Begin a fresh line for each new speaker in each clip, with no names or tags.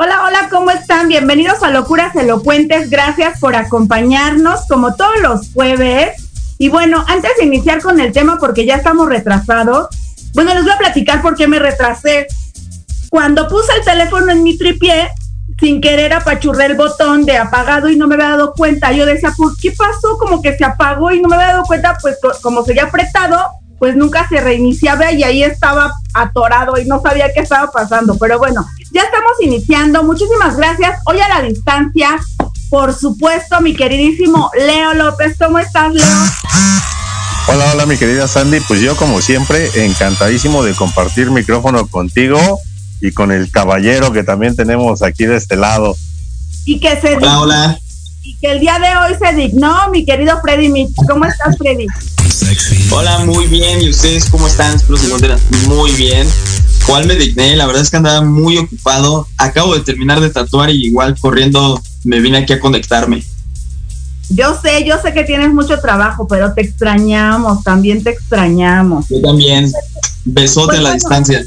Hola, hola, ¿cómo están? Bienvenidos a Locuras Elocuentes. Gracias por acompañarnos como todos los jueves. Y bueno, antes de iniciar con el tema, porque ya estamos retrasados, bueno, les voy a platicar por qué me retrasé. Cuando puse el teléfono en mi tripié, sin querer apachurré el botón de apagado y no me había dado cuenta. Yo decía, ¿por qué pasó? Como que se apagó y no me había dado cuenta, pues como seguía apretado, pues nunca se reiniciaba y ahí estaba atorado y no sabía qué estaba pasando. Pero bueno, ya estamos iniciando. Muchísimas gracias. Hoy a la distancia, por supuesto, mi queridísimo Leo López. ¿Cómo estás, Leo?
Hola, hola, mi querida Sandy. Pues yo, como siempre, encantadísimo de compartir micrófono contigo y con el caballero que también tenemos aquí de este lado.
Y que se
hola, hola.
Y que el día de hoy se dignó, mi querido Freddy Mitch. ¿Cómo estás, Freddy?
Hola, muy bien. ¿Y ustedes cómo están? Espero se encuentren muy bien. ¿Cuál me digné? La verdad es que andaba muy ocupado. Acabo de terminar de tatuar y igual corriendo me vine aquí a conectarme.
Yo sé, yo sé que tienes mucho trabajo, pero te extrañamos, también te extrañamos.
Yo también. Besote pues, a la bueno, distancia.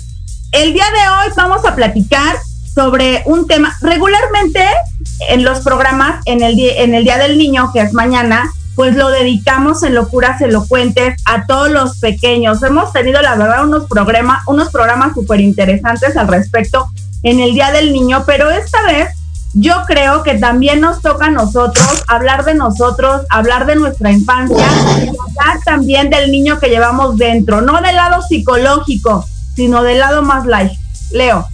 El día de hoy vamos a platicar sobre un tema. Regularmente en los programas, en el, día, en el Día del Niño, que es mañana, pues lo dedicamos en locuras elocuentes a todos los pequeños. Hemos tenido, la verdad, unos programas, unos programas súper interesantes al respecto en el Día del Niño, pero esta vez yo creo que también nos toca a nosotros hablar de nosotros, hablar de nuestra infancia y hablar también del niño que llevamos dentro, no del lado psicológico, sino del lado más light. Leo.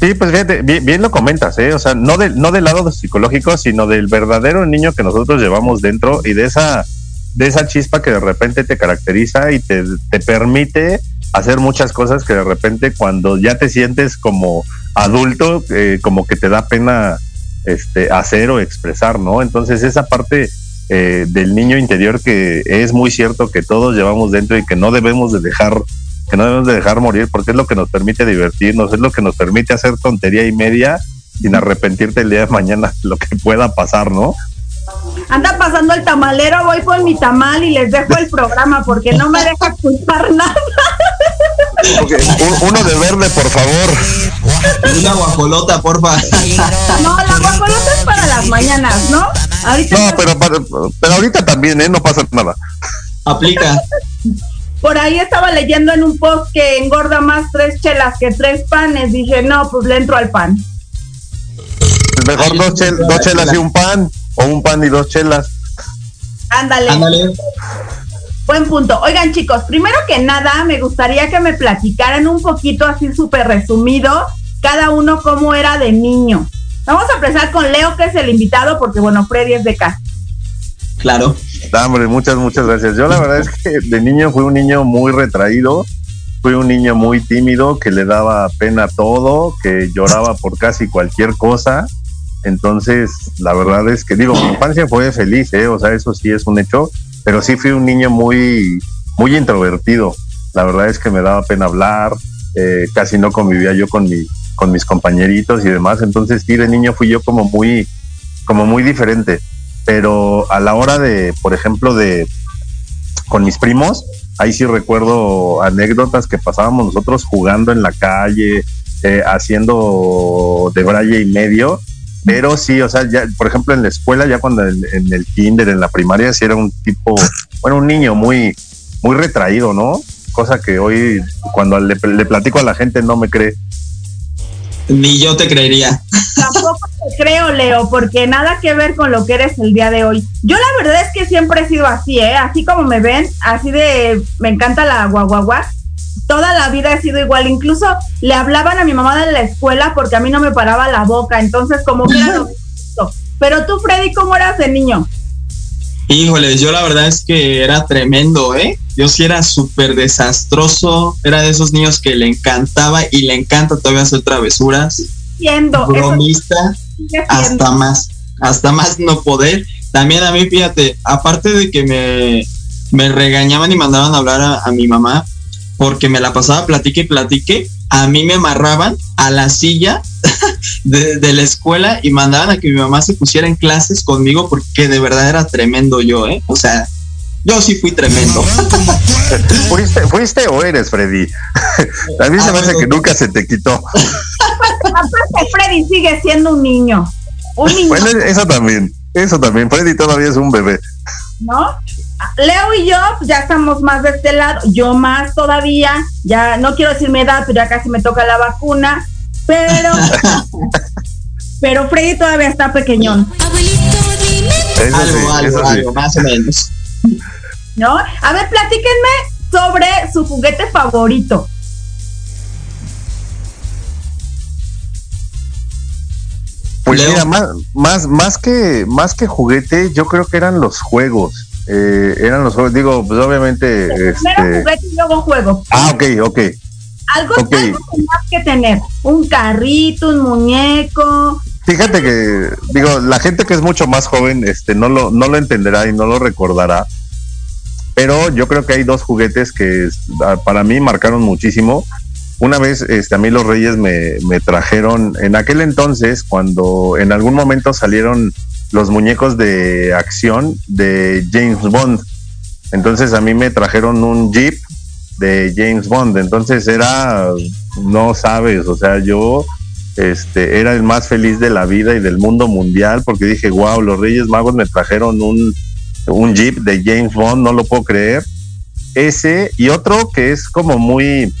Sí, pues fíjate, bien, lo comentas, ¿eh? O sea, no, de, no del lado psicológico, sino del verdadero niño que nosotros llevamos dentro y de esa, de esa chispa que de repente te caracteriza y te, te permite hacer muchas cosas que de repente cuando ya te sientes como adulto, eh, como que te da pena este, hacer o expresar, ¿no? Entonces esa parte eh, del niño interior que es muy cierto que todos llevamos dentro y que no debemos de dejar que no debemos de dejar morir porque es lo que nos permite divertirnos, es lo que nos permite hacer tontería y media sin arrepentirte el día de mañana lo que pueda pasar, ¿no?
Anda pasando el tamalero, voy por mi tamal y les dejo el programa porque no me deja culpar nada.
Okay. Uno de verde, por favor.
Una guajolota, porfa.
No, la guajolota es para las mañanas, ¿no?
Ahorita no, pero, pero, pero ahorita también, ¿eh? No pasa nada.
Aplica.
Por ahí estaba leyendo en un post que engorda más tres chelas que tres panes. Dije, no, pues le entro al pan.
Mejor dos, chel dos chelas y un pan, o un pan y dos chelas.
Ándale.
Ándale.
Buen punto. Oigan, chicos, primero que nada, me gustaría que me platicaran un poquito así súper resumido, cada uno cómo era de niño. Vamos a empezar con Leo, que es el invitado, porque bueno, Freddy es de casa.
Claro.
Muchas, muchas gracias. Yo la verdad es que de niño fui un niño muy retraído, fui un niño muy tímido, que le daba pena todo, que lloraba por casi cualquier cosa. Entonces, la verdad es que digo, mi infancia fue feliz, ¿eh? o sea, eso sí es un hecho, pero sí fui un niño muy, muy introvertido. La verdad es que me daba pena hablar, eh, casi no convivía yo con mi, con mis compañeritos y demás. Entonces, sí, de niño fui yo como muy, como muy diferente pero a la hora de, por ejemplo, de con mis primos, ahí sí recuerdo anécdotas que pasábamos nosotros jugando en la calle, eh, haciendo de braille y medio, pero sí, o sea, ya, por ejemplo, en la escuela, ya cuando en, el kinder, en la primaria, sí era un tipo, bueno, un niño muy, muy retraído, ¿no? Cosa que hoy, cuando le, le platico a la gente, no me cree.
Ni yo te creería.
Tampoco te creo, Leo, porque nada que ver con lo que eres el día de hoy. Yo la verdad es que siempre he sido así, ¿eh? Así como me ven, así de, me encanta la guaguaguá. Toda la vida he sido igual. Incluso le hablaban a mi mamá de la escuela porque a mí no me paraba la boca. Entonces, como que era lo mismo. Pero tú, Freddy, ¿cómo eras de niño?
Híjole, yo la verdad es que era tremendo, ¿eh? Yo sí era súper desastroso, era de esos niños que le encantaba y le encanta todavía hacer travesuras.
Siendo.
Bromista, hasta más, hasta más no poder. También a mí, fíjate, aparte de que me, me regañaban y mandaban a hablar a, a mi mamá, porque me la pasaba platique y platique, a mí me amarraban a la silla de, de, la escuela y mandaban a que mi mamá se pusiera en clases conmigo porque de verdad era tremendo yo, ¿eh? O sea, yo sí fui tremendo.
¿Fuiste, ¿Fuiste o eres, Freddy? A mí se me hace que nunca se te quitó.
Aparte, Freddy sigue siendo un niño. Un niño.
Bueno, eso también. Eso también. Freddy todavía es un bebé.
¿No? Leo y yo pues, ya estamos más de este lado, yo más todavía, ya no quiero decir mi edad, pero ya casi me toca la vacuna, pero pero Freddy todavía está pequeñón.
Eso
algo,
sí,
algo,
eso sí.
algo, más o menos.
¿No? A ver, platíquenme sobre su juguete favorito.
Pues
Leo.
mira, más, más, más que más que juguete, yo creo que eran los juegos. Eh, eran los juegos, digo, pues obviamente.
Primero
Este...
juguete y luego juego.
Ah, ok, ok.
Algo,
ok.
algo más que tener. Un carrito, un muñeco.
Fíjate que, digo, la gente que es mucho más joven, este, no lo, no lo entenderá y no lo recordará. Pero yo creo que hay dos juguetes que ah, para mí marcaron muchísimo. Una vez, este, a mí los Reyes me, me trajeron, en aquel entonces, cuando en algún momento salieron los muñecos de acción de James Bond. Entonces a mí me trajeron un Jeep de James Bond. Entonces era, no sabes, o sea, yo este, era el más feliz de la vida y del mundo mundial porque dije, wow, los Reyes Magos me trajeron un, un Jeep de James Bond, no lo puedo creer. Ese y otro que es como muy,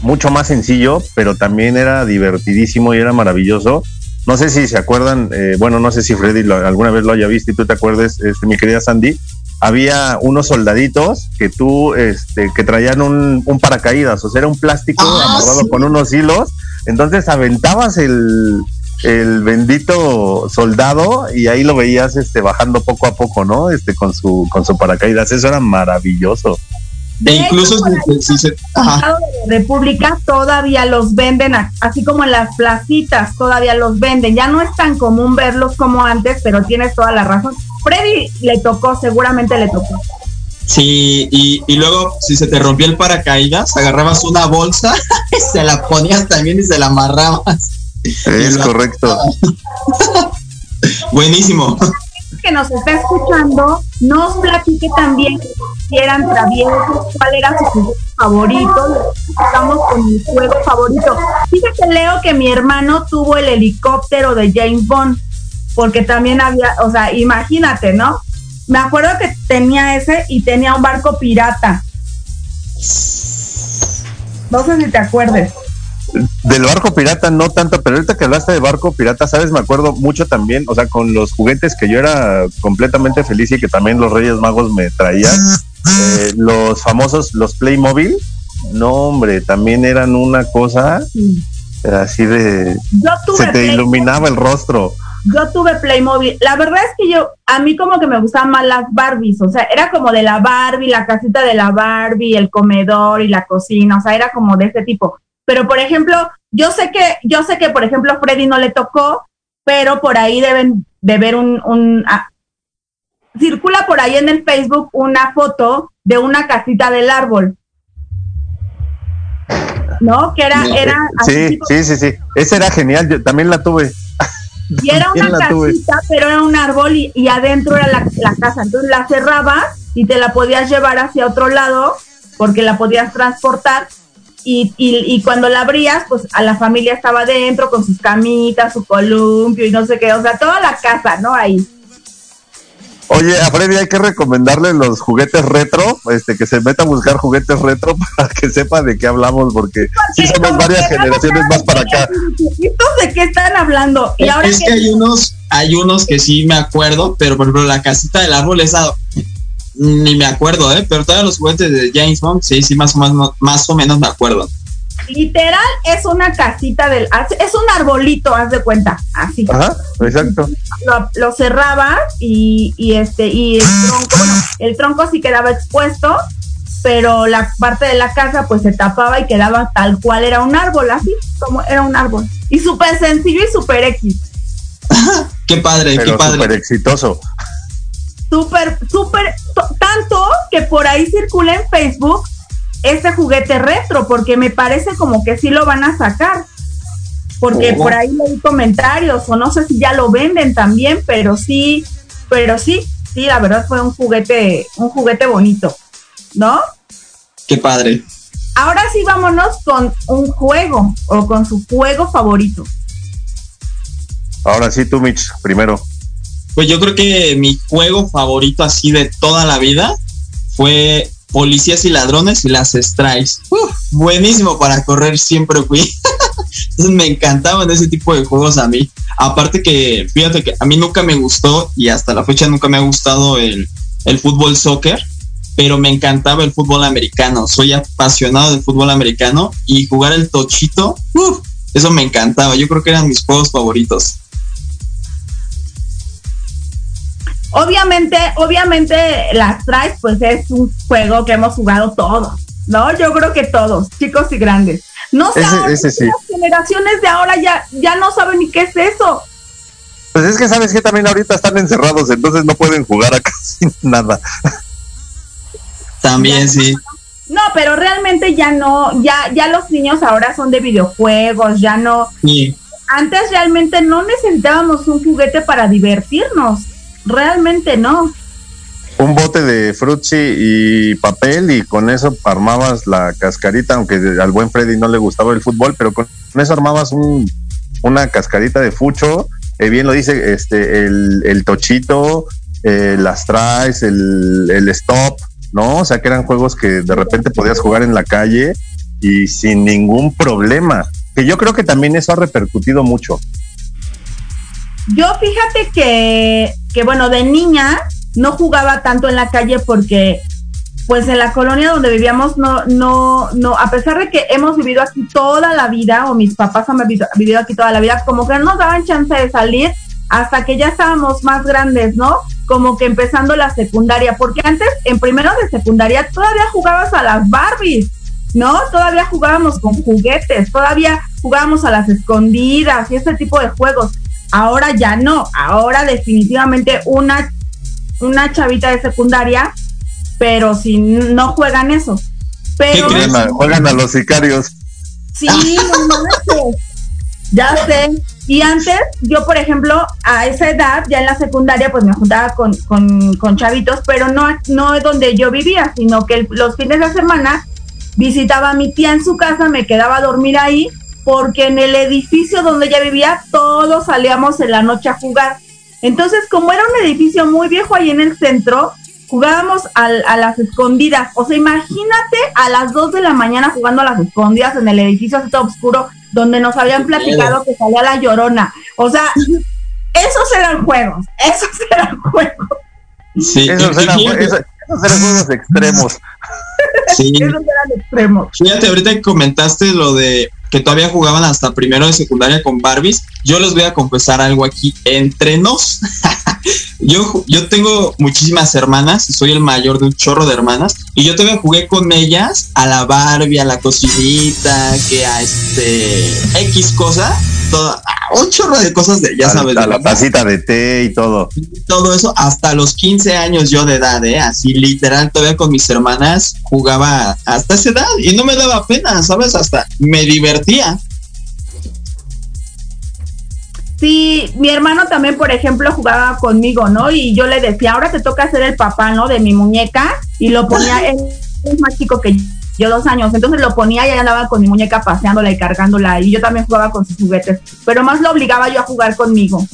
mucho más sencillo, pero también era divertidísimo y era maravilloso. No sé si se acuerdan, eh, bueno, no sé si Freddy alguna vez lo haya visto y tú te acuerdes, este, mi querida Sandy, había unos soldaditos que tú, este, que traían un, un paracaídas, o sea, era un plástico
Ah,
amarrado
sí.
con unos hilos, entonces aventabas el, el bendito soldado y ahí lo veías este bajando poco a poco, ¿no? Este con su con su paracaídas, eso era maravilloso.
E
De
incluso
hecho,
si, si se. Ajá.
Estado de la República todavía los venden, así como en las placitas todavía los venden. Ya no es tan común verlos como antes, pero tienes toda la razón. Freddy le tocó, seguramente le tocó.
Sí, y, y luego si se te rompió el paracaídas, agarrabas una bolsa y se la ponías también y se la amarrabas.
Es
la-
correcto.
Buenísimo.
Que nos está escuchando, nos platique también si eran traviesos, cuál era su juguete favorito. Estamos con mi juego favorito. Fíjate, Leo, que mi hermano tuvo el helicóptero de James Bond, porque también había, o sea, imagínate, ¿no? Me acuerdo que tenía ese y tenía un barco pirata. No sé si te acuerdes.
Del barco pirata no tanto, pero ahorita que hablaste de barco pirata, sabes, me acuerdo mucho también, o sea, con los juguetes que yo era completamente feliz y que también los Reyes Magos me traían, eh, los famosos, los Playmobil, no hombre, también eran una cosa así de,
Yo tuve
se te iluminaba el rostro.
Yo tuve Playmobil. La verdad es que yo, a mí como que me gustaban más las Barbies, o sea, era como de la Barbie, la casita de la Barbie, el comedor y la cocina, o sea, era como de ese tipo. Pero por ejemplo, yo sé que, yo sé que por ejemplo Freddy no le tocó, pero por ahí deben de ver un, un ah, circula por ahí en el Facebook una foto de una casita del árbol. ¿No? Que era, era así
Sí, sí, sí, sí, esa era genial, yo también la tuve.
Y era una
tuve.
casita, pero era un árbol y, y adentro era la, la casa. Entonces la cerrabas y te la podías llevar hacia otro lado porque la podías transportar. Y, y, y cuando la abrías, pues a la familia estaba dentro con sus camitas, su columpio y no sé qué. O sea, toda la casa, ¿no? Ahí.
Oye, a Freddy hay que recomendarle los juguetes retro, este, que se meta a buscar juguetes retro para que sepa de qué hablamos, porque sí somos varias generaciones más para acá.
¿Estos de qué están hablando? Y ahora
es
que
que hay unos, hay unos que sí me acuerdo, pero por ejemplo la casita del árbol esa ni me acuerdo, ¿eh? Pero todos los juguetes de James Bond, sí, sí, más o menos, más o menos me acuerdo.
Literal es una casita del, es un arbolito, haz de cuenta, así.
Ajá, exacto.
Lo, lo cerrabas y, y este, y el tronco, bueno, el tronco sí quedaba expuesto, pero la parte de la casa pues se tapaba y quedaba tal cual era un árbol, así como era un árbol. Y súper sencillo y súper X.
Qué padre, qué
Pero súper
padre.
exitoso.
Súper, súper, to- tanto que por ahí circula en Facebook este juguete retro, porque me parece como que sí lo van a sacar. Porque
Oh.
por ahí leí comentarios, o no sé si ya lo venden también, pero sí, pero sí, sí, la verdad fue un juguete, un juguete bonito, ¿no?
Qué padre.
Ahora sí vámonos con un juego, o con su juego favorito.
Ahora sí, tú, Mitch, primero.
Pues yo creo que mi juego favorito así de toda la vida fue Policías y Ladrones y las Strikes. Buenísimo para correr, siempre fui. Entonces me encantaban ese tipo de juegos a mí. Aparte que, fíjate que a mí nunca me gustó y hasta la fecha nunca me ha gustado el, el fútbol soccer, pero me encantaba el fútbol americano. Soy apasionado del fútbol americano y jugar el tochito, eso me encantaba. Yo creo que eran mis juegos favoritos.
Obviamente, obviamente las Strikes pues es un juego que hemos jugado todos, ¿no? Yo creo que todos, chicos y grandes. No sé,
Ese-
ahora
ese sí.
las generaciones de ahora ya, ya no saben ni qué es eso.
Pues es que sabes que también ahorita están encerrados, entonces no pueden jugar a casi nada.
También sí.
No, pero realmente ya no, ya, ya los niños ahora son de videojuegos, ya no.
Sí.
Antes realmente no necesitábamos un juguete para divertirnos. Realmente no.
Un bote de frutzi y papel y con eso armabas la cascarita, aunque al buen Freddy no le gustaba el fútbol, pero con eso armabas un, una cascarita de fucho, eh, bien lo dice, este, el, el tochito, eh, las tries, el, el stop, ¿no? O sea que eran juegos que de repente podías jugar en la calle y sin ningún problema. Que yo creo que también eso ha repercutido mucho.
Yo fíjate que, que bueno, de niña no jugaba tanto en la calle porque pues en la colonia donde vivíamos no, no, no, a pesar de que hemos vivido aquí toda la vida, o mis papás han vivido, aquí toda la vida, como que no nos daban chance de salir hasta que ya estábamos más grandes, ¿no? Como que empezando la secundaria, porque antes, en primero de secundaria, todavía jugabas a las Barbies, ¿no? Todavía jugábamos con juguetes, todavía jugábamos a las escondidas y ese tipo de juegos. Ahora ya no, ahora definitivamente una, una chavita de secundaria, pero si no juegan eso. Pero
crees?
Juegan a, juegan a los sicarios.
sí, no ya sé. Y antes, yo, por ejemplo, a esa edad, ya en la secundaria, pues me juntaba con, con, con chavitos, pero no, no es donde yo vivía, sino que el- los fines de semana visitaba a mi tía en su casa, me quedaba a dormir ahí, porque en el edificio donde ella vivía, todos salíamos en la noche a jugar. Entonces, como era un edificio muy viejo ahí en el centro, jugábamos al- a las escondidas. O sea, imagínate a las 2 de la mañana jugando a las escondidas en el edificio así todo oscuro, donde nos habían platicado que salía la llorona. O sea, esos eran juegos, esos eran juegos,
Sí,
Esos eran, esos eran juegos extremos.
sí.
esos eran extremos.
Fíjate, ahorita que comentaste lo de que todavía jugaban hasta primero de secundaria con Barbies, yo les voy a confesar algo aquí entre nos. yo, yo tengo muchísimas hermanas y soy el mayor de un chorro de hermanas y yo todavía jugué con ellas a la Barbie, a la cocinita, que a este X cosa, toda, un chorro de cosas de, ya
a,
sabes, de
la
papá.
tacita de té y todo.
todo eso hasta los 15 años yo de edad, ¿eh? Así literal, todavía con mis hermanas jugaba hasta esa edad y no me daba pena, ¿sabes? Hasta me divertía.
Sí, mi hermano también, por ejemplo, jugaba conmigo, ¿no? Y yo le decía, ahora te toca ser el papá, ¿no? De mi muñeca. Y lo ponía, él es más chico que yo, dos años. Entonces lo ponía y ahí andaba con mi muñeca paseándola y cargándola. Y yo también jugaba con sus juguetes. Pero más lo obligaba yo a jugar conmigo.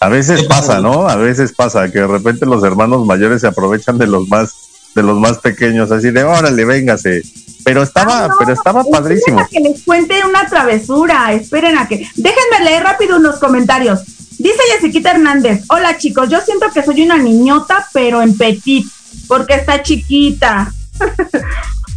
A veces pasa. ¿no? A veces pasa que de repente los hermanos mayores se aprovechan de los más de los más pequeños, así de órale, véngase. Pero estaba,
Ay, no,
pero estaba padrísimo.
a que les cuente una travesura. Esperen a que. Déjenme leer rápido unos comentarios. Dice Jessiquita Hernández: Hola chicos, yo siento que soy una niñota, pero en petit, porque está chiquita.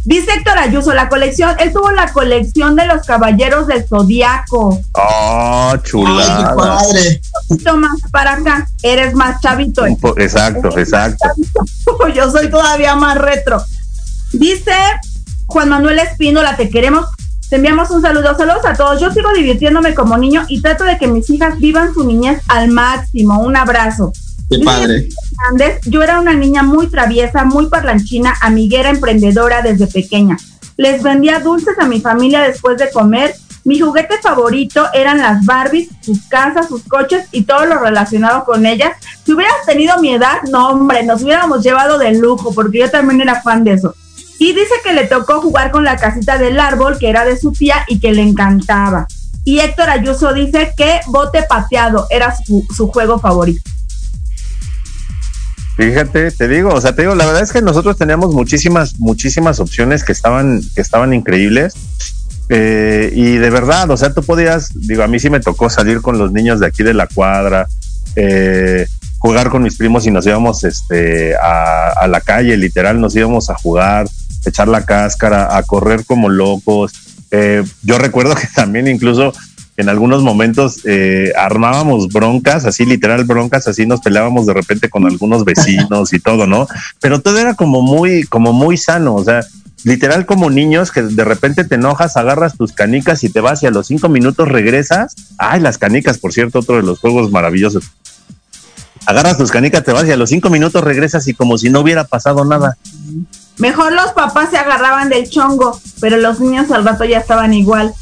Dice Héctor Ayuso, la colección, él tuvo la colección de los caballeros del zodiaco.
Oh,
Ay, qué
chulada.
padre.
Un poquito más para acá, eres más chavito.
Po- exacto, exacto.
Yo soy todavía más retro. Dice Juan Manuel Espínola, te queremos. Te enviamos un saludo. Saludos a todos. Yo sigo divirtiéndome como niño y trato de que mis hijas vivan su niñez al máximo. Un abrazo.
Qué padre.
Hernández, yo era una niña muy traviesa, muy parlanchina, amiguera, emprendedora desde pequeña. Les vendía dulces a mi familia después de comer. Mi juguete favorito eran las Barbies, sus casas, sus coches y todo lo relacionado con ellas. Si hubieras tenido mi edad, no hombre, nos hubiéramos llevado de lujo porque yo también era fan de eso. Y dice que le tocó jugar con la casita del árbol que era de su tía y que le encantaba. Y Héctor Ayuso dice que bote pateado era su, su juego favorito.
Fíjate, te digo, o sea, te digo, la verdad es que nosotros teníamos muchísimas, muchísimas opciones que estaban, que estaban increíbles. Eh, y de verdad, o sea, tú podías, digo, a mí sí me tocó salir con los niños de aquí de la cuadra, eh, jugar con mis primos y nos íbamos este, a, a la calle, literal, nos íbamos a jugar, echar la cáscara, a correr como locos. Eh, yo recuerdo que también incluso en algunos momentos eh, armábamos broncas, así literal broncas, así nos peleábamos de repente con algunos vecinos y todo, ¿no? Pero todo era como muy, como muy sano, o sea, literal como niños que de repente te enojas, agarras tus canicas y te vas y a los cinco minutos regresas. Ay, las canicas, por cierto, otro de los juegos maravillosos. Agarras tus canicas, te vas y a los cinco minutos regresas y como si no hubiera pasado nada.
Mejor los papás se agarraban del chongo, pero los niños al rato ya estaban igual.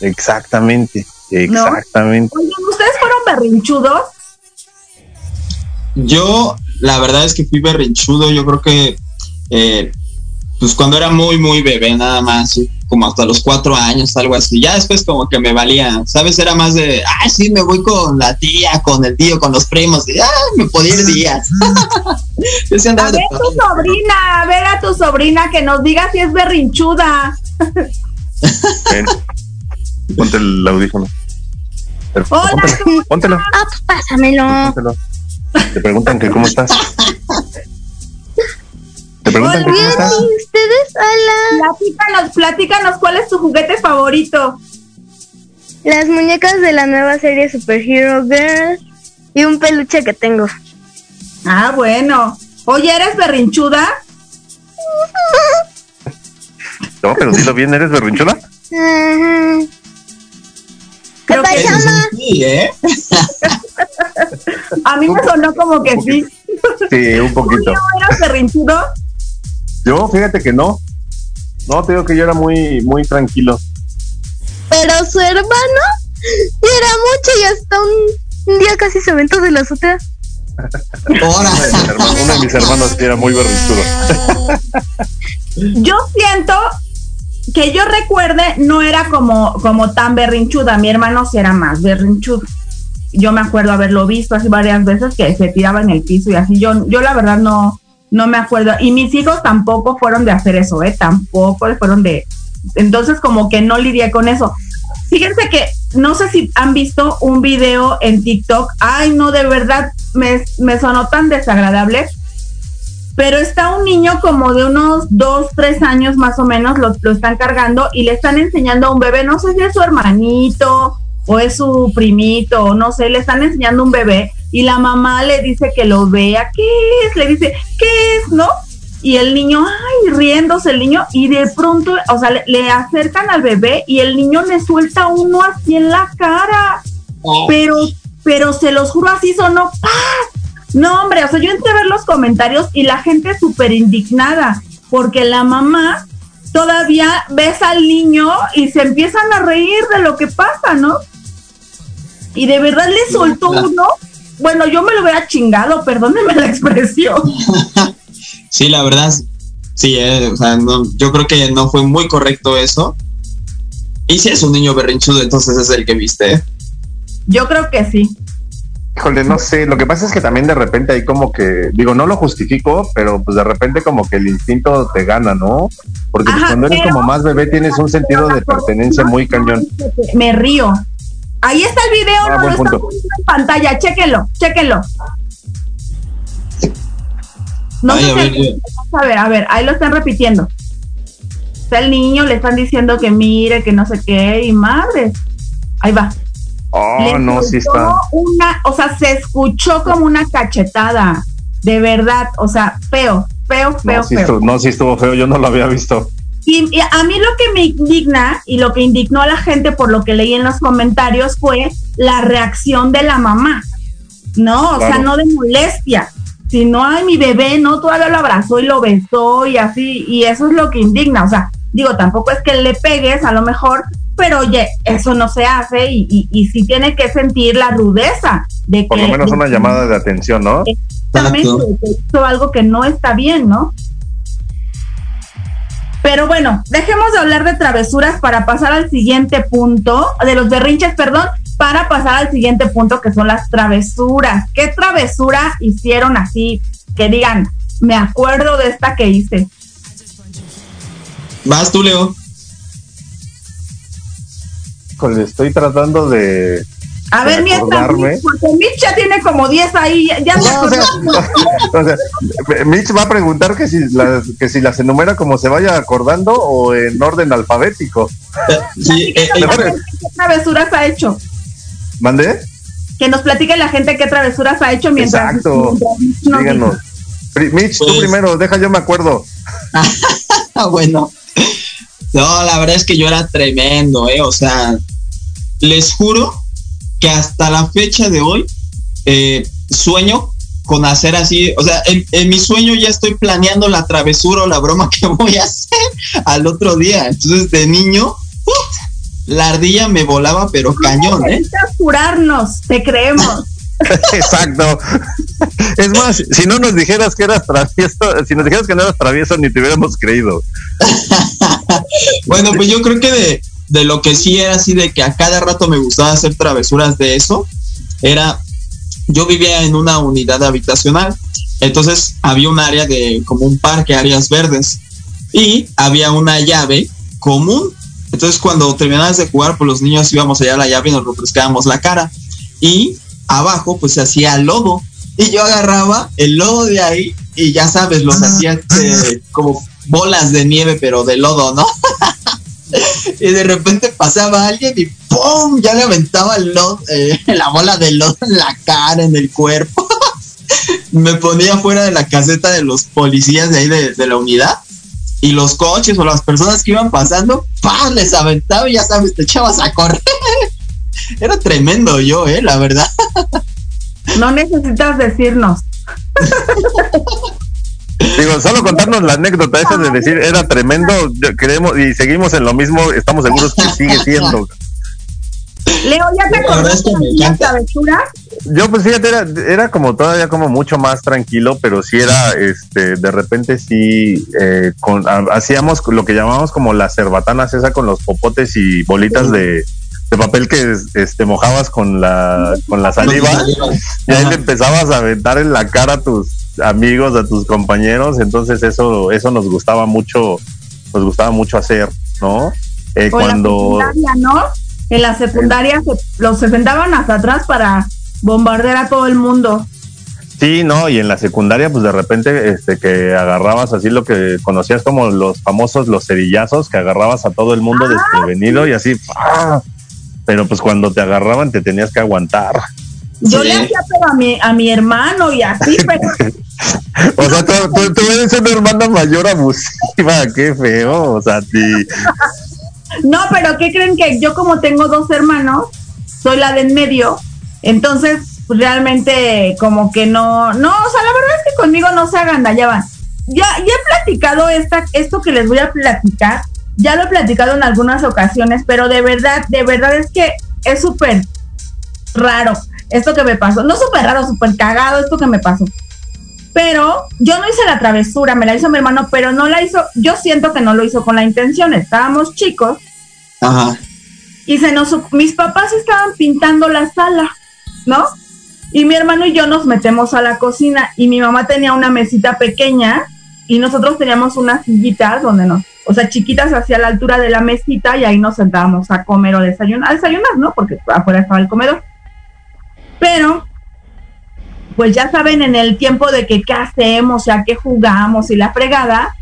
Exactamente, exactamente.
¿ustedes fueron berrinchudos?
Yo, la verdad es que fui berrinchudo. Yo creo que, eh, pues cuando era muy, muy bebé, nada más, como hasta los cuatro años, algo así. Ya después, como que me valía, ¿sabes? Era más de, ah, sí, me voy con la tía, con el tío, con los primos. Y, ah, me podía ir días. Yo sí andaba
A
de
ver tu sobrina, a ver a tu sobrina que nos diga si es berrinchuda.
Ven, ponte el audífono. Pero,
Hola,
póntelo, póntelo,
Ah, pues pásamelo.
póntelo. Te preguntan que cómo estás. Te preguntan que cómo
Bien,
estás.
¿y ustedes? Hola.
Platícanos, platícanos cuál es tu juguete favorito.
Las muñecas de la nueva serie Super Hero Girl y un peluche que tengo.
Ah, bueno. Oye, ¿eres berrinchuda?
No, pero dilo bien, ¿eres berrinchuda?
¿Qué
Creo que
pasa?
Sí, ¿eh?
A mí me sonó como que sí.
Sí, un poquito.
¿Tú eras berrinchudo?
Yo, fíjate que no. No, te digo que yo era muy, muy tranquilo.
Pero su hermano era mucho y hasta un, un día casi se aventó de la azotea.
Ahora.
Uno de mis hermanos, uno de mis hermanos sí era muy berrinchudo.
Yo siento que yo recuerde no era como, como tan berrinchuda. Mi hermano sí era más berrinchudo. Yo me acuerdo haberlo visto así varias veces que se tiraba en el piso y así. Yo, yo la verdad no, no me acuerdo. Y mis hijos tampoco fueron de hacer eso, ¿eh? Tampoco fueron de... Entonces como que no lidié con eso. Fíjense que no sé si han visto un video en TikTok. Ay, no, de verdad me, me sonó tan desagradable. Pero está un niño como de unos dos, tres años más o menos, lo, lo están cargando y le están enseñando a un bebé, no sé si es su hermanito o es su primito, o no sé, le están enseñando un bebé y la mamá le dice que lo vea, ¿qué es? Le dice, ¿qué es? ¿No? Y el niño, ay, riéndose el niño, y de pronto, o sea, le, le acercan al bebé y el niño le suelta uno así en la cara.
Oh,
Pero, pero se los juro, así sonó. ¡pah! No, hombre, o sea, yo entré a ver los comentarios y la gente súper indignada, porque la mamá todavía besa al niño y se empiezan a reír de lo que pasa, ¿no? Y de verdad le soltó uno. Bueno, yo me lo hubiera chingado, perdónenme la expresión.
Sí, la verdad, sí, eh, o sea, no, yo creo que no fue muy correcto eso. Y si es un niño berrinchudo, entonces es el que viste. ¿eh?
Yo creo que sí.
Híjole, no sé, lo que pasa es que también de repente hay como que, digo, no lo justifico, pero pues de repente como que el instinto te gana, ¿no? Porque pues,
Ajá,
cuando eres como más bebé tienes un sentido de pertenencia muy cañón.
Me río. Ahí está el video,
Ah,
no lo
punto.
poniendo en pantalla. Chéquenlo, chéquenlo. No
Ay,
sé
a
si
ver,
a ver, a ver, ahí lo están repitiendo. Está el niño, le están diciendo que mire, que no sé qué, y madre. Ahí va.
Oh,
Le
no, sí está.
Una, o sea, se escuchó como una cachetada. De verdad, o sea, feo, feo, feo,
No sí,
feo.
estuvo, no, sí estuvo feo, yo no lo había visto.
Y, y a mí lo que me indigna y lo que indignó a la gente por lo que leí en los comentarios fue la reacción de la mamá. No, o sea, no de molestia, sino, ay, mi bebé, no, todavía lo abrazó y lo besó y así, y eso es lo que indigna. O sea, digo, tampoco es que le pegues a lo mejor, pero oye, eso no se hace y, y, y sí tiene que sentir la rudeza de que...
Por lo menos
de
una llamada de atención, ¿no?
Exactamente, hizo algo que no está bien, ¿no? Pero bueno, dejemos de hablar de travesuras para pasar al siguiente punto, de los berrinches, perdón, para pasar al siguiente punto que son las travesuras. ¿Qué travesura hicieron así? Que digan, me acuerdo de esta que hice.
Vas tú, Leo.
Híjole, estoy tratando de.
A ver, mientras,
acordarme.
porque Mitch ya tiene como 10 ahí, ya,
No, o sea, o sea, Mitch va a preguntar que si las que si las enumera como se vaya acordando o en orden alfabético.
Eh, Sí, eh, eh,
¿Qué travesuras ha hecho?
¿Mandé?
Que nos platique la gente qué travesuras ha hecho mientras,
Exacto.
mientras Mitch nos
Díganos. Mitch, tú
Pues-
primero, deja yo me acuerdo.
Bueno. No, la verdad es que yo era tremendo, ¿eh? O sea, les juro que hasta la fecha de hoy eh, sueño con hacer así, o sea, en, en mi sueño ya estoy planeando la travesura o la broma que voy a hacer al otro día. Entonces, de niño, la ardilla me volaba, pero cañón, ¿eh?
Jurarnos, te creemos.
Exacto. Es más, si no nos dijeras que eras travieso, si nos dijeras que no eras travieso, ni te hubiéramos creído.
Bueno, pues yo creo que de, de lo que sí era así de que a cada rato me gustaba hacer travesuras de eso, era, yo vivía en una unidad habitacional, entonces había un área de como un parque, áreas verdes, y había una llave común. Entonces cuando terminabas de jugar, pues los niños íbamos allá a la llave y nos refrescábamos la cara. Y abajo pues se hacía lodo. Y yo agarraba el lodo de ahí y ya sabes, los hacía este, como bolas de nieve, pero de lodo, ¿no? y de repente pasaba alguien y ¡pum! Ya le aventaba el lodo, eh, la bola de lodo en la cara, en el cuerpo. Me ponía fuera de la caseta de los policías de ahí de, de la unidad y los coches o las personas que iban pasando, ¡pam! Les aventaba y ya sabes, te echabas a correr. Era tremendo yo, ¿eh? La verdad.
No necesitas decirnos.
Digo, solo contarnos la anécdota esa de decir era tremendo, creemos y seguimos en lo mismo, estamos seguros que sigue siendo.
Leo, ¿ya te acordaste de travesura?
Yo pues fíjate, era, era como todavía como mucho más tranquilo, pero sí era, este, de repente sí, eh, con, ha- hacíamos lo que llamábamos como las cerbatanas esa con los popotes y bolitas de, de papel que este, mojabas con la, con la saliva. Y ahí le empezabas a aventar en la cara a tus amigos, a tus compañeros, entonces eso, eso nos gustaba mucho, nos gustaba mucho hacer, ¿no? Eh,
O
cuando
la secundaria, ¿no? En la secundaria se- los se sentaban hasta atrás para bombardear a todo el mundo.
sí, no, y en la secundaria, pues de repente, este, que agarrabas así lo que conocías como los famosos los cerillazos, que agarrabas a todo el mundo desprevenido y así, ¡ah! pero pues cuando te agarraban te tenías que aguantar.
Yo
Sí.
le hacía pero a mi, a mi hermano y así, pero
O sea, tú, tú, tú eres una hermana mayor abusiva, qué feo, o sea, ti-
no, pero ¿qué creen que yo como tengo dos hermanos, soy la de en medio, entonces pues, realmente como que no, no, o sea, la verdad es que conmigo no se agandallaban. Ya, ya he platicado esta, esto que les voy a platicar, ya lo he platicado en algunas ocasiones, pero de verdad, de verdad es que es súper raro esto que me pasó. No súper raro, súper cagado esto que me pasó. Pero yo no hice la travesura, me la hizo mi hermano, pero no la hizo, yo siento que no lo hizo con la intención. Estábamos chicos
Ajá.
y se nos, mis papás estaban pintando la sala, ¿no? Y mi hermano y yo nos metemos a la cocina y mi mamá tenía una mesita pequeña y nosotros teníamos unas sillitas donde nos, o sea, chiquitas hacia la altura de la mesita y ahí nos sentábamos a comer o desayunar, a desayunar, ¿no? Porque afuera estaba el comedor. Pero, pues ya saben, en el tiempo de que qué hacemos, ya qué jugamos y la fregada,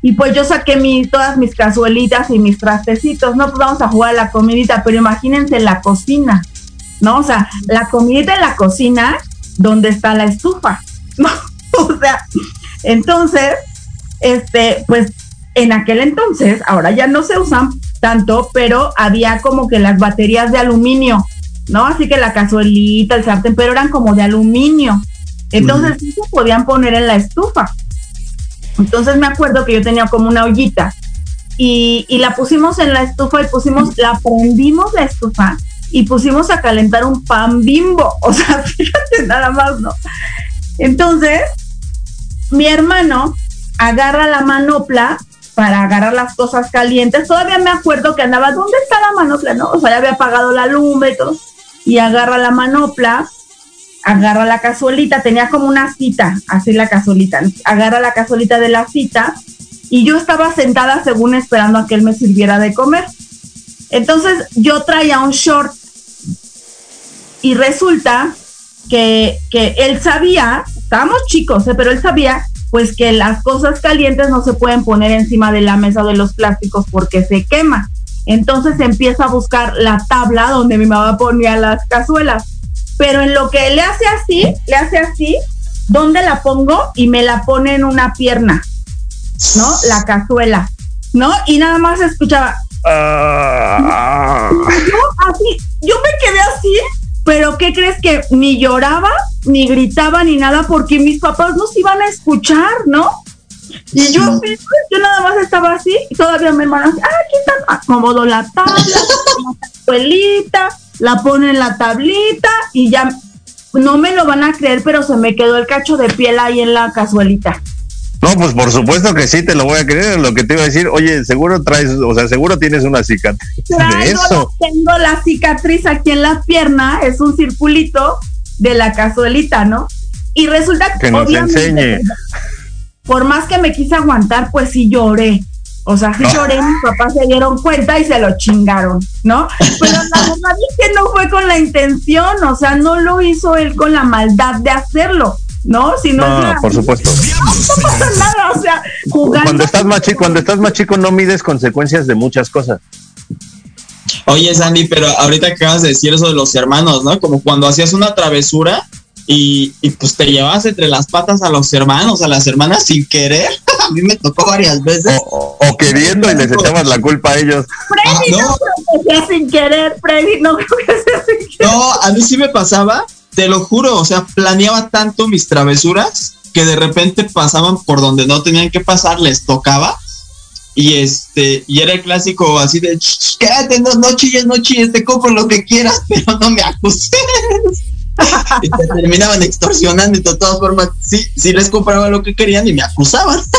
Y pues yo saqué mi, todas mis cazuelitas y mis trastecitos, no, pues vamos a jugar a la comidita, pero imagínense la cocina, ¿no? O sea, la comidita en la cocina, donde está la estufa, ¿no? O sea, entonces, este, pues en aquel entonces, ahora ya no se usan tanto, pero había como que las baterías de aluminio, ¿no? Así que la cazuelita, el sartén, pero eran como de aluminio. Entonces sí se podían poner en la estufa. Entonces me acuerdo que yo tenía como una ollita y, y la pusimos en la estufa y pusimos, la prendimos la estufa y pusimos a calentar un pan bimbo. O sea, fíjate nada más, ¿no? Entonces, mi hermano agarra la manopla para agarrar las cosas calientes. Todavía me acuerdo que andaba, ¿dónde está la manopla? No, o sea, ya había apagado la lumbre y todo. Y agarra la manopla, agarra la cazuelita, tenía como una cita, así la cazuelita. Agarra la cazuelita de la cita y yo estaba sentada según esperando a que él me sirviera de comer. Entonces yo traía un short y resulta que, que él sabía, estábamos chicos, ¿eh? pero él sabía pues que las cosas calientes no se pueden poner encima de la mesa de los plásticos porque se quema. Entonces empieza a buscar la tabla donde mi mamá ponía las cazuelas. Pero en lo que le hace así, le hace así, ¿dónde la pongo? Y me la pone en una pierna, ¿no? La cazuela, ¿no? Y nada más escuchaba. Yo así, yo me quedé así, pero ¿qué crees que ni lloraba, ni gritaba, ni nada, porque mis papás nos iban a escuchar, ¿no? Y yo, así, yo nada más estaba así, y todavía mi hermana, ah, aquí está, acomodo la tabla, la la pone en la tablita, y ya, no me lo van a creer, pero se me quedó el cacho de piel ahí en la cazuelita.
No, pues por supuesto que sí, te lo voy a creer. Lo que te iba a decir, oye, seguro traes, o sea, seguro tienes una cicatriz de eso.
tengo la cicatriz aquí en la pierna, es un circulito de la cazuelita, ¿no? Y resulta
Que nos
obviamente,
enseñe.
Por más que me quise aguantar, pues sí lloré. O sea, sí lloré, mis papás se dieron cuenta y se lo chingaron, ¿no? Pero la verdad es que no fue con la intención, o sea, no lo hizo él con la maldad de hacerlo, ¿no? Sino
No,
que-
por supuesto.
no pasa nada, o sea, jugando.
Cuando estás más chico, cuando estás más chico no mides consecuencias de muchas cosas.
Oye, Sandy, pero ahorita que acabas de decir eso de los hermanos, ¿no? Como cuando hacías una travesura y, y, pues te llevabas entre las patas a los hermanos, a las hermanas sin querer. a mí me tocó varias veces.
O, o queriendo y les echabas la culpa a ellos.
Freddy,
Ah,
no,
no.
creo que sea sin querer, Freddy, no creo que sea sin querer.
No, a mí sí me pasaba, te lo juro, o sea, planeaba tanto mis travesuras que de repente pasaban por donde no tenían que pasar, les tocaba. Y este, y era el clásico así de "Ch, ch, quédate, no, no chilles, no chilles, te compro lo que quieras, pero no me acuses. y te terminaban extorsionando y de todas formas, sí, sí les compraba lo que querían y me acusaban.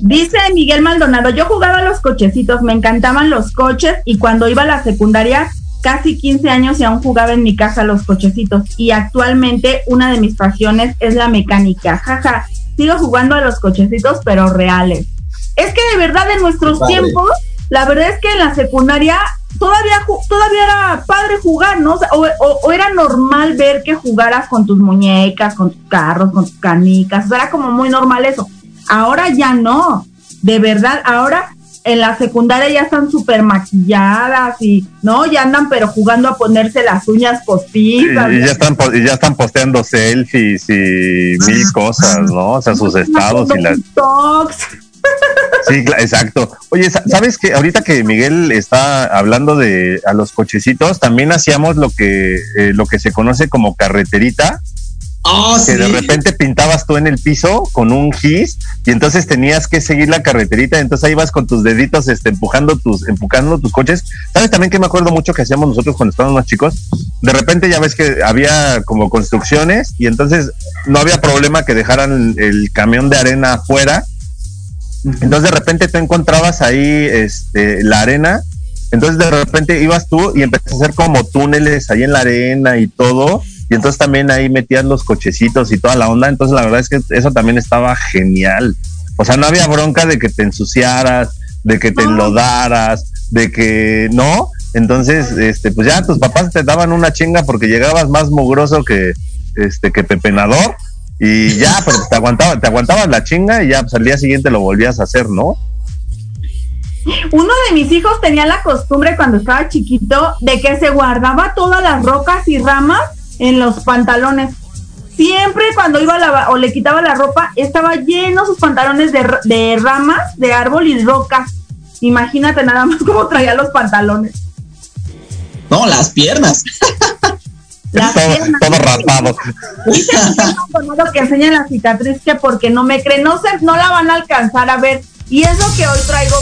Dice Miguel Maldonado, yo jugaba a los cochecitos, me encantaban los coches y cuando iba a la secundaria, casi 15 años y aún jugaba en mi casa los cochecitos y actualmente una de mis pasiones es la mecánica. Jaja, sigo jugando a los cochecitos pero reales. Es que de verdad en nuestros
Padre.
tiempos, la verdad es que en la secundaria todavía todavía era padre jugar, ¿no? O, sea, o- o- o era normal ver que jugaras con tus muñecas, con tus carros, con tus canicas, o sea, era como muy normal eso. Ahora ya no, de verdad, ahora en la secundaria ya están súper maquilladas y, ¿no? Ya andan pero jugando a ponerse las uñas postizas.
y ya están y ya están posteando selfies y mil cosas, ¿no? O sea, sus estados y las
TikToks.
Sí, exacto. Oye, sa- ¿sabes que ahorita que Miguel está hablando de a los cochecitos, también hacíamos lo que eh, lo que se conoce como carreterita,
Oh,
que
sí.
de repente pintabas tú en el piso con un gis y entonces tenías que seguir la carreterita, entonces ahí vas con tus deditos este empujando tus empujando tus coches. ¿Sabes también que me acuerdo mucho que hacíamos nosotros cuando estábamos más chicos? De repente ya ves que había como construcciones y entonces no había problema que dejaran el camión de arena afuera entonces de repente tú encontrabas ahí este, la arena, entonces de repente ibas tú y empezaste a hacer como túneles ahí en la arena y todo, y entonces también ahí metías los cochecitos y toda la onda, entonces la verdad es que eso también estaba genial. O sea, no había bronca de que te ensuciaras, de que te enlodaras, de que no. Entonces, este, pues ya tus papás te daban una chinga porque llegabas más mugroso que, este, que pepenador. Y ya, pero te aguantaba, te aguantabas la chinga y ya pues, al día siguiente lo volvías a hacer, ¿no?
Uno de mis hijos tenía la costumbre cuando estaba chiquito de que se guardaba todas las rocas y ramas en los pantalones. Siempre cuando iba a lavar o le quitaba la ropa, estaba lleno sus pantalones de, de ramas, de árbol y rocas. Imagínate nada más cómo traía los pantalones.
No, las piernas.
Las
todo,
piernas.
todo raspado.
Dice Donado que enseña la cicatriz que porque no me creen, no se, no la van a alcanzar a ver. Y es lo que hoy traigo.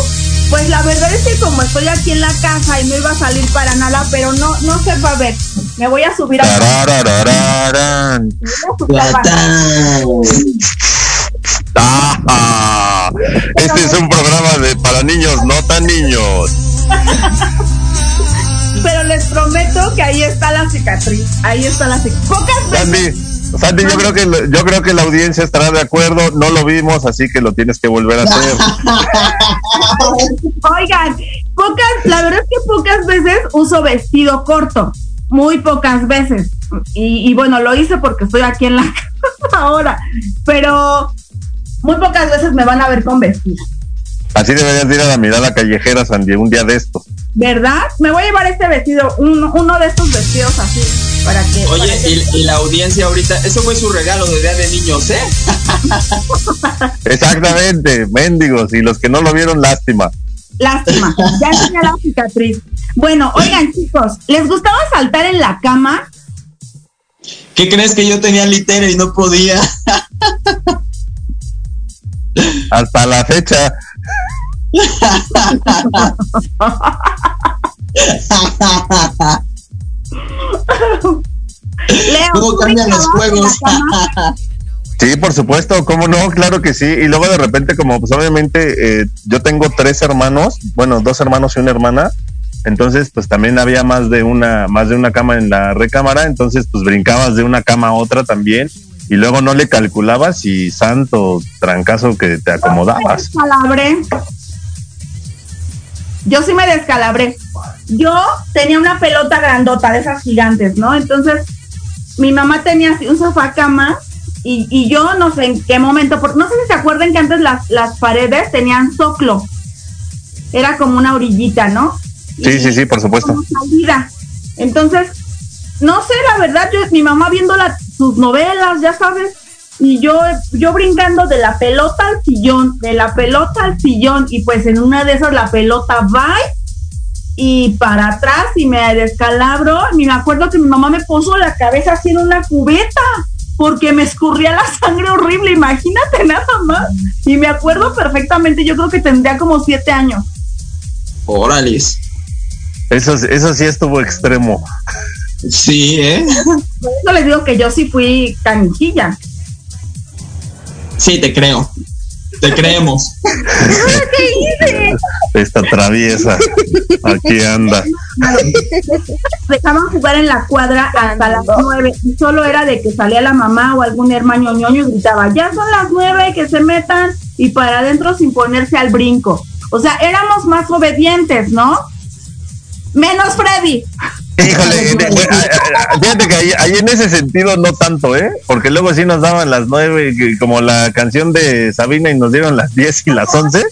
Pues la verdad es que como estoy aquí en la casa y no iba a salir para nada, pero no, no se va a ver. Me voy a subir a, balcón.
Ah, este es un programa de para niños, no tan niños.
Pero les prometo que ahí está la cicatriz. Ahí está la cicatriz. Pocas veces.
Sandy, Sandy, yo creo que yo creo que la audiencia estará de acuerdo. No lo vimos, así que lo tienes que volver a hacer.
Oigan, pocas, la verdad es que pocas veces uso vestido corto. Muy pocas veces. Y, y bueno, lo hice porque estoy aquí en la casa ahora. Pero muy pocas veces me van a ver con vestido.
Así deberías de ir a la mirada callejera, Sandy, un día de estos.
¿Verdad? Me voy a llevar este vestido, uno, uno de estos vestidos así. Para que. para
Oye,
que-
y, y la audiencia ahorita, eso fue su regalo de Día de Niños, ¿eh?
Exactamente, mendigos. Y los que no lo vieron, lástima.
Lástima. Ya tenía la cicatriz. Bueno, oigan, chicos, ¿les gustaba saltar en la cama?
¿Qué crees que yo tenía litera y no podía?
Hasta la fecha.
Leo,
¿Cómo
¿tú
cambian los juegos?
Sí, por supuesto, cómo no, claro que sí. Y luego de repente, como pues obviamente eh, yo tengo tres hermanos, bueno, dos hermanos y una hermana, entonces pues también había más de una, más de una cama en la recámara, entonces pues brincabas de una cama a otra también, y luego no le calculabas y santo trancazo que te acomodabas.
descalabré. Yo sí me descalabré. Yo tenía una pelota grandota de esas gigantes, ¿no? Entonces, mi mamá tenía así un sofá cama y, y yo no sé en qué momento, porque no sé si se acuerdan que antes las, las paredes tenían soclo. Era como una orillita, ¿no?
Sí, sí, sí, por supuesto.
salida. Entonces, no sé, la verdad, yo, mi mamá viendo la- sus novelas, ya sabes, y yo, yo brincando de la pelota al sillón, de la pelota al sillón, y pues en una de esas la pelota va y para atrás y me descalabro. Y me acuerdo que mi mamá me puso la cabeza así en una cubeta porque me escurría la sangre horrible, imagínate nada más. Y me acuerdo perfectamente, yo creo que tendría como siete años.
Órales.
Eso, eso sí estuvo extremo.
Sí, ¿eh?
Por eso les digo que yo sí fui canijilla.
Sí, te creo. Te creemos.
Esta traviesa. Aquí anda.
dejaban jugar en la cuadra hasta las nueve y solo era de que salía la mamá o algún hermano ñoño y gritaba, ya son las nueve, que se metan y para adentro sin ponerse al brinco. O sea, éramos más obedientes, ¿no? Menos Freddy.
Híjole, de- a- a- fíjate que ahí, ahí en ese sentido no tanto, ¿eh? Porque luego sí nos daban las nueve, como la canción de Sabina y nos dieron las diez y las once.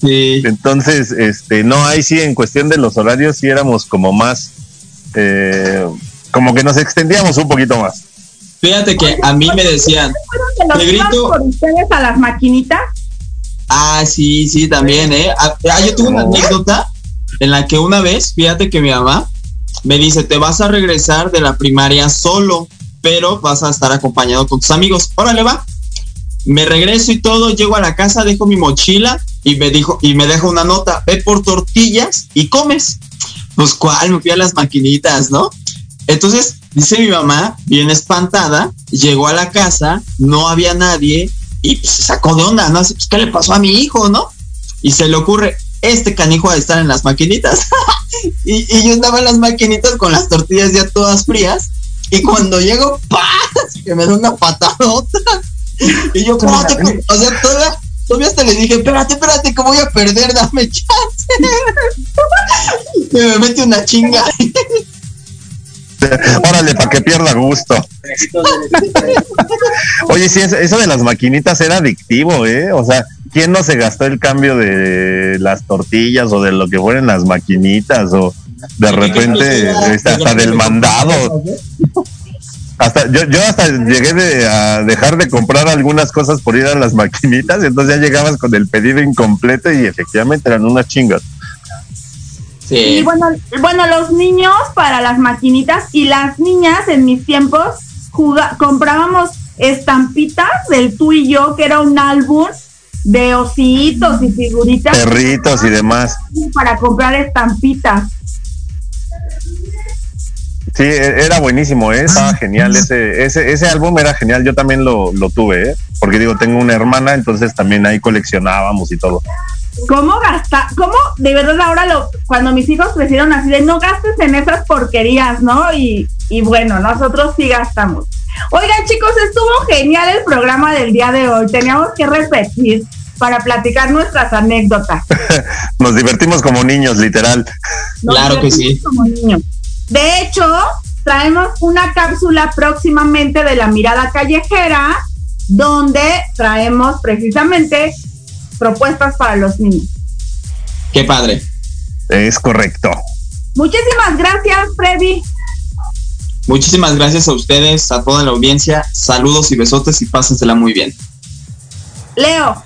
Sí.
Entonces, este, no, ahí sí, en cuestión de los horarios, sí éramos como más, eh, como que nos extendíamos un poquito más.
Fíjate que a mí me decían,
¿Fueron que nos
Te grito.
por ustedes a las maquinitas?
ah, sí, sí, también, ¿eh? Ah, ah, yo tuve una anécdota en la que una vez, fíjate que mi mamá me dice, te vas a regresar de la primaria solo, pero vas a estar acompañado con tus amigos. Órale, va. Me regreso y todo, llego a la casa, dejo mi mochila y me dijo, y me una nota, ve por tortillas y comes. Pues cuál, me fui a las maquinitas, ¿no? Entonces, dice mi mamá, bien espantada, llegó a la casa, no había nadie y pues, se sacó de onda, ¿no? Así, pues, ¿qué le pasó a mi hijo, no? Y se le ocurre, este canijo a estar en las maquinitas. y, y yo andaba en las maquinitas con las tortillas ya todas frías. Y cuando llego, ¡paz! Que me da una patadota. Y yo, espérate, que- o sea, todavía, todavía hasta le dije, espérate, espérate, que voy a perder, dame chance. y me mete una chinga.
Órale, para que pierda gusto. Oye, sí, eso de las maquinitas era adictivo, ¿eh? O sea, ¿quién no se gastó el cambio de las tortillas o de lo que fueran las maquinitas? O de repente hasta del mandado. Hasta, yo, yo hasta llegué de, a dejar de comprar algunas cosas por ir a las maquinitas, entonces ya llegabas con el pedido incompleto y efectivamente eran unas chingas.
Y
Sí.
bueno, bueno, los niños para las maquinitas y las niñas en mis tiempos juga- comprábamos estampitas del tú y yo, que era un álbum de ositos y figuritas
Perritos y demás.
para comprar estampitas.
Sí, e- era buenísimo, ¿eh? estaba genial. Ese, ese, ese álbum era genial. Yo también lo, lo tuve, ¿eh? porque digo, tengo una hermana, entonces también ahí coleccionábamos y todo.
¿Cómo gastar? ¿Cómo de verdad ahora lo cuando mis hijos crecieron así de no gastes en esas porquerías, ¿no? Y, y bueno, nosotros sí gastamos. Oigan, chicos, estuvo genial el programa del día de hoy. Teníamos que repetir para platicar nuestras anécdotas.
Nos divertimos como niños, literal.
Nos
Claro que
divertimos
sí.
como niños. De hecho, traemos una cápsula próximamente de la mirada callejera donde traemos precisamente propuestas para los niños.
Qué padre.
Es correcto.
Muchísimas gracias, Freddy.
Muchísimas gracias a ustedes, a toda la audiencia. Saludos y besotes y pásensela muy bien.
Leo,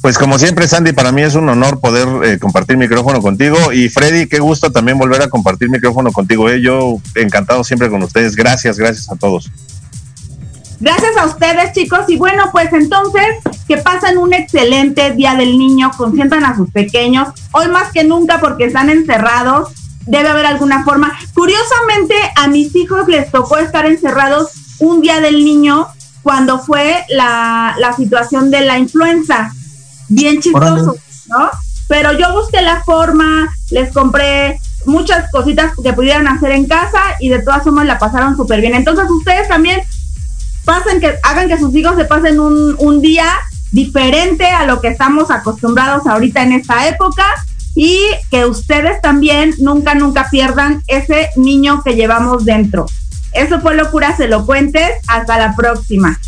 Pues como siempre, Sandy, para mí es un honor poder eh, compartir micrófono contigo. Y Freddy, qué gusto también volver a compartir micrófono contigo. ¿eh? Yo encantado siempre con ustedes. Gracias, gracias a todos.
gracias a ustedes, chicos. Y bueno, pues entonces, que pasen un excelente Día del Niño, consientan a sus pequeños. Hoy más que nunca, porque están encerrados, debe haber alguna forma. Curiosamente, a mis hijos les tocó estar encerrados un Día del Niño cuando fue la, la situación de la influenza. Bien chistoso, ¿no? Pero yo busqué la forma, les compré muchas cositas que pudieran hacer en casa y de todas formas la pasaron súper bien. Entonces ustedes también pasen que hagan que sus hijos se pasen un, un día diferente a lo que estamos acostumbrados ahorita en esta época y que ustedes también nunca, nunca pierdan ese niño que llevamos dentro. Eso fue Locuras Elocuentes. Hasta la próxima.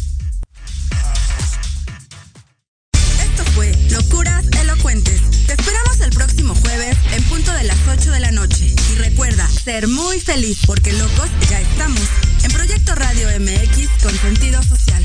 Esto fue Locuras Elocuentes. Te esperamos el próximo jueves en punto de las 8 de la noche. Y recuerda, ser muy feliz porque locos ya estamos. En Proyecto Radio MX con sentido social.